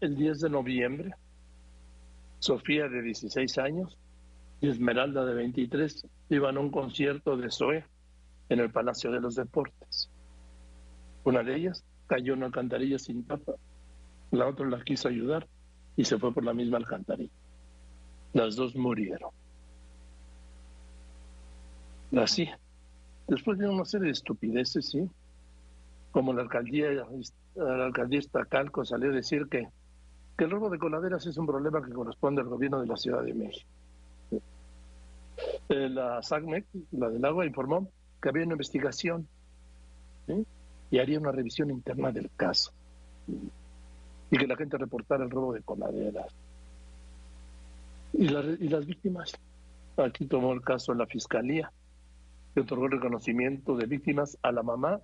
el 10 de noviembre, Sofía de 16 años y Esmeralda de 23 iban a un concierto de Zoe en el Palacio de los Deportes. Una de ellas cayó en una alcantarilla sin tapa, la otra la quiso ayudar y se fue por la misma alcantarilla. Las dos murieron. Así. Después de una serie de estupideces, sí, como la alcaldía, la alcaldía Calco salió a decir que, que el robo de coladeras es un problema que corresponde al gobierno de la Ciudad de México. Eh, la SACMEC, la del agua, informó que había una investigación y haría una revisión interna del caso y que la gente reportara el robo de coladeras. Y, y las víctimas, aquí tomó el caso la fiscalía, que otorgó el reconocimiento de víctimas a la mamá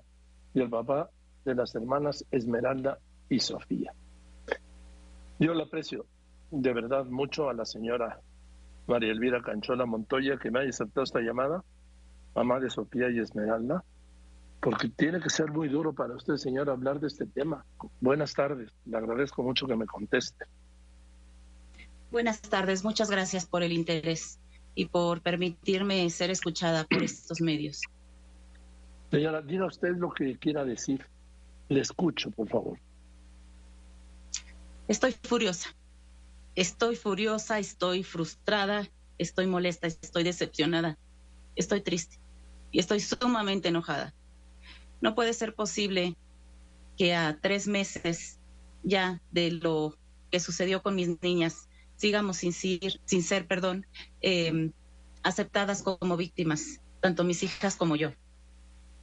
y al papá de las hermanas Esmeralda y Sofía. Yo le aprecio de verdad mucho a la señora María Elvira Canchola Montoya que me haya aceptado esta llamada, mamá de Sofía y Esmeralda, porque tiene que ser muy duro para usted, señor, hablar de este tema. Buenas tardes, le agradezco mucho que me conteste. Buenas tardes, muchas gracias por el interés y por permitirme ser escuchada por estos medios. Señora, diga usted lo que quiera decir. Le escucho, por favor. Estoy furiosa. Estoy furiosa, estoy frustrada, estoy molesta, estoy decepcionada, estoy triste y estoy sumamente enojada. No puede ser posible que a tres meses ya de lo que sucedió con mis niñas sigamos sin ser, sin perdón, em, aceptadas como víctimas, tanto mis hijas como yo.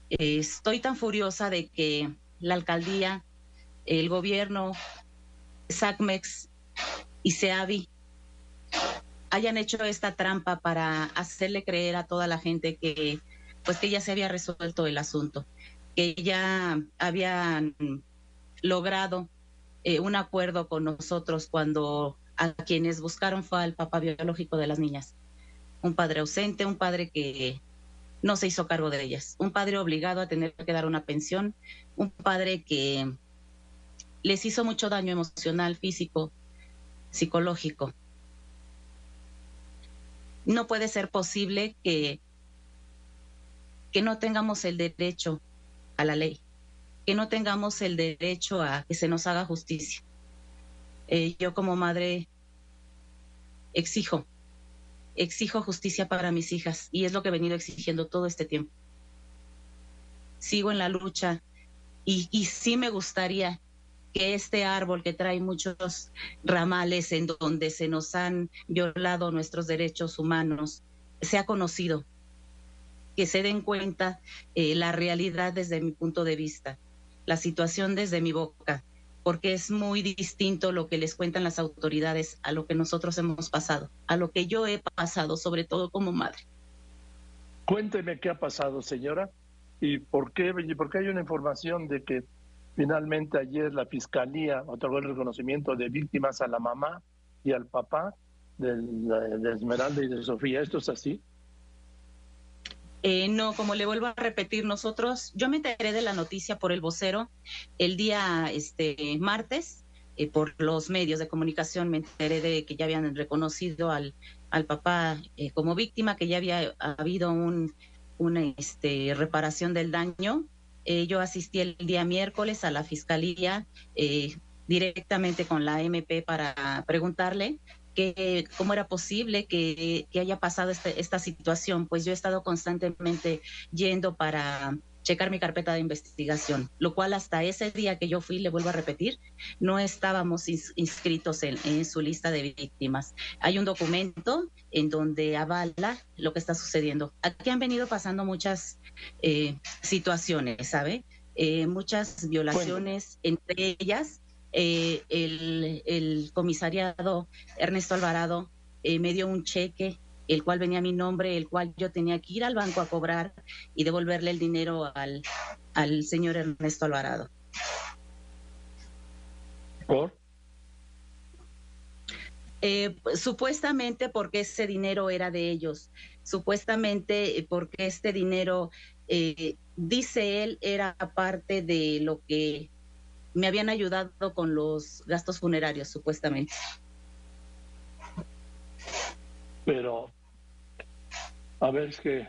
estoy tan furiosa de que la alcaldía, el gobierno, SACMEX y SEAVI hayan hecho esta trampa para hacerle creer a toda la gente que pues que ya se había resuelto el asunto, que ya habían logrado eh, un acuerdo con nosotros cuando a quienes buscaron fue al papá biológico de las niñas, un padre ausente, un padre que no se hizo cargo de ellas, un padre obligado a tener que dar una pensión, un padre que les hizo mucho daño emocional, físico, psicológico. No puede ser posible que, que no tengamos el derecho a la ley, que no tengamos el derecho a que se nos haga justicia. Eh, yo como madre exijo, exijo justicia para mis hijas y es lo que he venido exigiendo todo este tiempo. Sigo en la lucha y, y sí me gustaría que este árbol que trae muchos ramales en donde se nos han violado nuestros derechos humanos sea conocido, que se den cuenta eh, la realidad desde mi punto de vista, la situación desde mi boca, porque es muy distinto lo que les cuentan las autoridades a lo que nosotros hemos pasado, a lo que yo he pasado, sobre todo como madre. Cuénteme qué ha pasado, señora, y por qué, porque hay una información de que finalmente ayer la fiscalía otorgó el reconocimiento de víctimas a la mamá y al papá de, Esmeralda y de Sofía. ¿Esto es así? Eh, no, como le vuelvo a repetir, nosotros, yo me enteré de la noticia por el vocero el día este martes, eh, por los medios de comunicación me enteré de que ya habían reconocido al, al papá eh, como víctima, que ya había habido un, una este, reparación del daño. Yo asistí el día miércoles a la fiscalía directamente con la MP para preguntarle que cómo era posible que, haya pasado este, esta situación, pues yo he estado constantemente yendo para checar mi carpeta de investigación, lo cual hasta ese día que yo fui, le vuelvo a repetir, no estábamos inscritos en, su lista de víctimas. Hay un documento en donde avala lo que está sucediendo. Aquí han venido pasando muchas eh, situaciones, ¿sabe? Eh, muchas violaciones, entre ellas eh, el, comisariado Ernesto Alvarado eh, me dio un cheque, el cual venía a mi nombre, el cual yo tenía que ir al banco a cobrar y devolverle el dinero al, al señor Ernesto Alvarado. ¿Por? Eh, supuestamente porque ese dinero era de ellos, supuestamente porque este dinero, dice él, era parte de lo que me habían ayudado con los gastos funerarios, supuestamente. Pero, a ver, es que,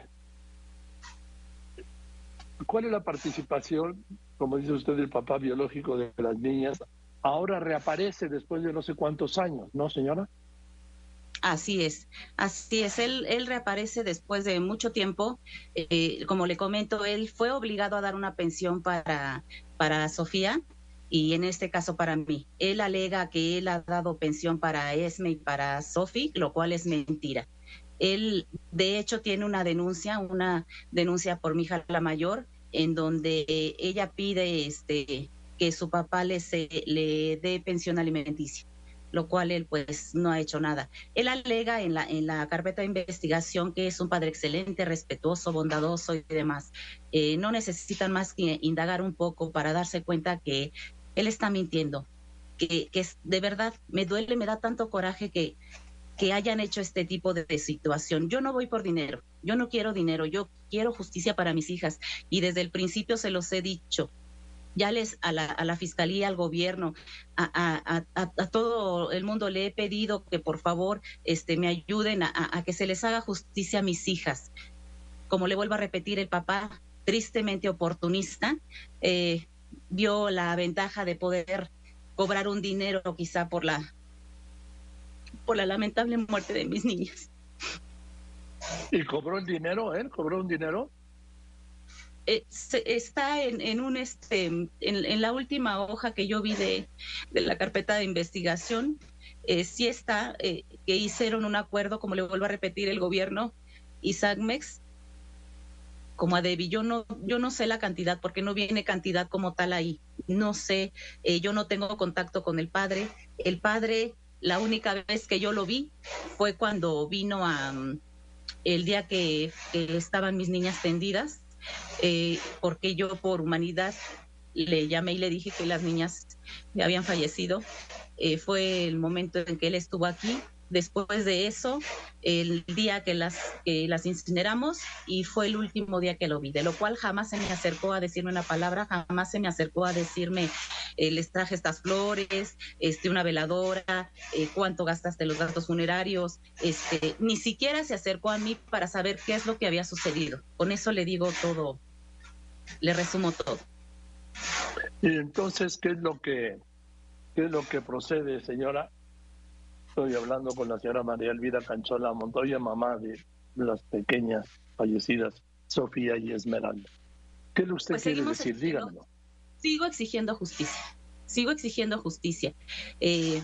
¿cuál es la participación, como dice usted, del papá biológico de las niñas? Ahora reaparece después de no sé cuántos años, ¿no, señora? Así es, así es. Él, él reaparece después de mucho tiempo. Eh, como le comento, él fue obligado a dar una pensión para, para Sofía y en este caso para mí. Él alega que él ha dado pensión para Esme y para Sophie, lo cual es mentira. Él, de hecho, tiene una denuncia, una denuncia por mi hija la mayor, en donde ella pide este, que su papá le, le dé pensión alimenticia lo cual él pues no ha hecho nada. Él alega en la, en la carpeta de investigación que es un padre excelente, respetuoso, bondadoso y demás. Eh, no necesitan más que indagar un poco para darse cuenta que él está mintiendo, que, que de verdad me duele, me da tanto coraje que, que hayan hecho este tipo de, situación. Yo no voy por dinero, yo no quiero dinero, yo quiero justicia para mis hijas y desde el principio se los he dicho ya les a la, fiscalía, al gobierno, a, a, todo el mundo le he pedido que por favor este, me ayuden a, que se les haga justicia a mis hijas. Como le vuelvo a repetir, el papá, tristemente oportunista, eh, vio la ventaja de poder cobrar un dinero quizá por la por la lamentable muerte de mis niñas. ¿Y cobró el dinero él? ¿Cobró un dinero? Eh, está en, en un este en, en, la última hoja que yo vi de, de la carpeta de investigación eh, sí está eh, que hicieron un acuerdo como le vuelvo a repetir el gobierno y SACMEX como a Debbie yo no yo no sé la cantidad porque no viene cantidad como tal ahí no sé eh, yo no tengo contacto con el padre el padre la única vez que yo lo vi fue cuando vino a el día que, que estaban mis niñas tendidas eh, porque yo por humanidad le llamé y le dije que las niñas habían fallecido. Eh, fue el momento en que él estuvo aquí. Después de eso, el día que las, que las incineramos y fue el último día que lo vi, de lo cual jamás se me acercó a decirme una palabra, jamás se me acercó a decirme, eh, les traje estas flores, este, una veladora, eh, cuánto gastaste los gastos funerarios, este, ni siquiera se acercó a mí para saber qué es lo que había sucedido. Con eso le digo todo, le resumo todo. Y entonces, ¿qué es lo que, qué es lo que procede, señora? Estoy hablando con la señora María Elvira Canchola Montoya, mamá de las pequeñas fallecidas Sofía y Esmeralda. ¿Qué usted pues quiere decir? Díganlo. Sigo exigiendo justicia. Sigo exigiendo justicia. Eh,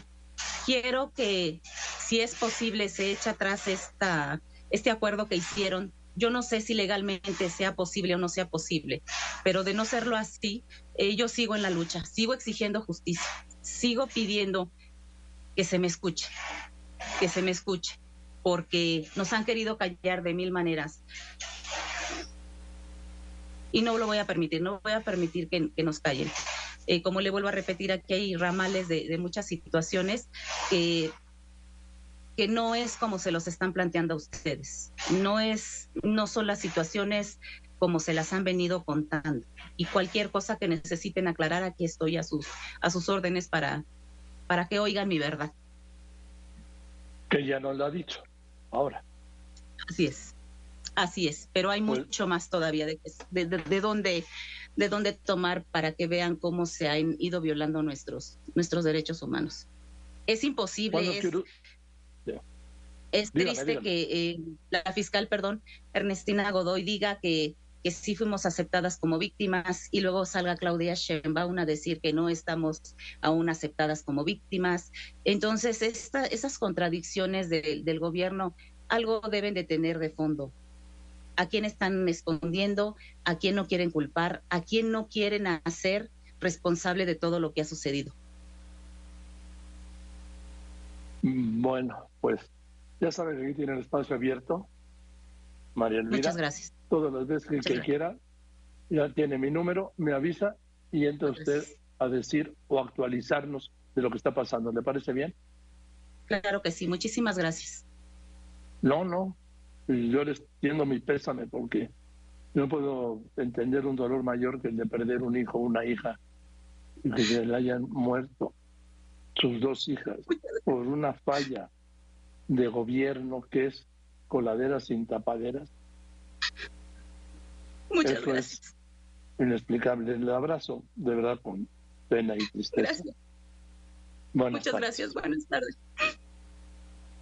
quiero que, si es posible, se eche atrás esta, este acuerdo que hicieron. Yo no sé si legalmente sea posible o no sea posible, pero de no serlo así, eh, yo sigo en la lucha, sigo exigiendo justicia, sigo pidiendo que se me escuche, que se me escuche, porque nos han querido callar de mil maneras. Y no lo voy a permitir, no voy a permitir que, nos callen. Eh, como le vuelvo a repetir, aquí hay ramales de, muchas situaciones que, que no es como se los están planteando a ustedes. No, es, no son las situaciones como se las han venido contando. Y cualquier cosa que necesiten aclarar, aquí estoy a sus, a sus órdenes para, para que oigan mi verdad. Que ya nos lo ha dicho, ahora. Así es, así es, pero hay pues mucho más todavía de, de, de, dónde, de dónde tomar para que vean cómo se han ido violando nuestros, nuestros derechos humanos. Es imposible, es, es triste que eh, la fiscal, perdón, Ernestina Godoy diga que que sí fuimos aceptadas como víctimas y luego salga Claudia Sheinbaum a decir que no estamos aún aceptadas como víctimas. Entonces, esta, esas contradicciones del gobierno algo deben de tener de fondo. ¿A quién están escondiendo? ¿A quién no quieren culpar? ¿A quién no quieren hacer responsable de todo lo que ha sucedido? Bueno, pues ya saben que aquí tiene el espacio abierto. María Elvira. Muchas gracias todas las veces que, quiera. Ya tiene mi número, me avisa y entra usted a decir o actualizarnos de lo que está pasando. ¿Le parece bien? Claro que sí, muchísimas gracias. No, no, yo les tiendo mi pésame porque no puedo entender un dolor mayor que el de perder un hijo o una hija que se le hayan muerto sus dos hijas por una falla de gobierno que es coladeras sin tapaderas. Muchas gracias. Es inexplicable. El abrazo, de verdad, con pena y tristeza. Muchas gracias. Buenas tardes.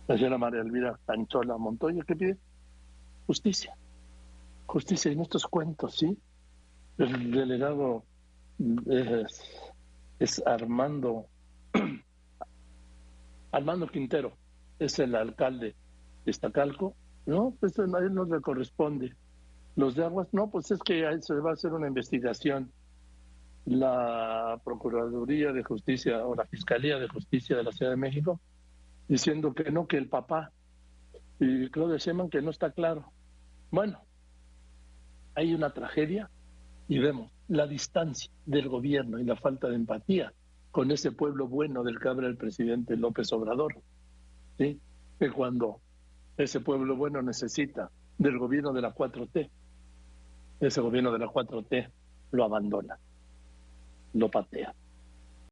La señora María Elvira Panchola Montoya, ¿qué pide? Justicia. Justicia en estos cuentos, ¿sí? El delegado es, es Armando Armando Quintero es el alcalde de Estacalco, no, pues a él no le corresponde. Los de aguas, no, pues es que se va a hacer una investigación. La Procuraduría de Justicia o la Fiscalía de Justicia de la Ciudad de México diciendo que no, que el papá y Claudia Sheinbaum que no está claro. Bueno, hay una tragedia y vemos la distancia del gobierno y la falta de empatía con ese pueblo bueno del que habla el presidente López Obrador. ¿sí? Que cuando ese pueblo bueno necesita del gobierno de la 4T, ese gobierno de la 4T lo abandona, lo patea.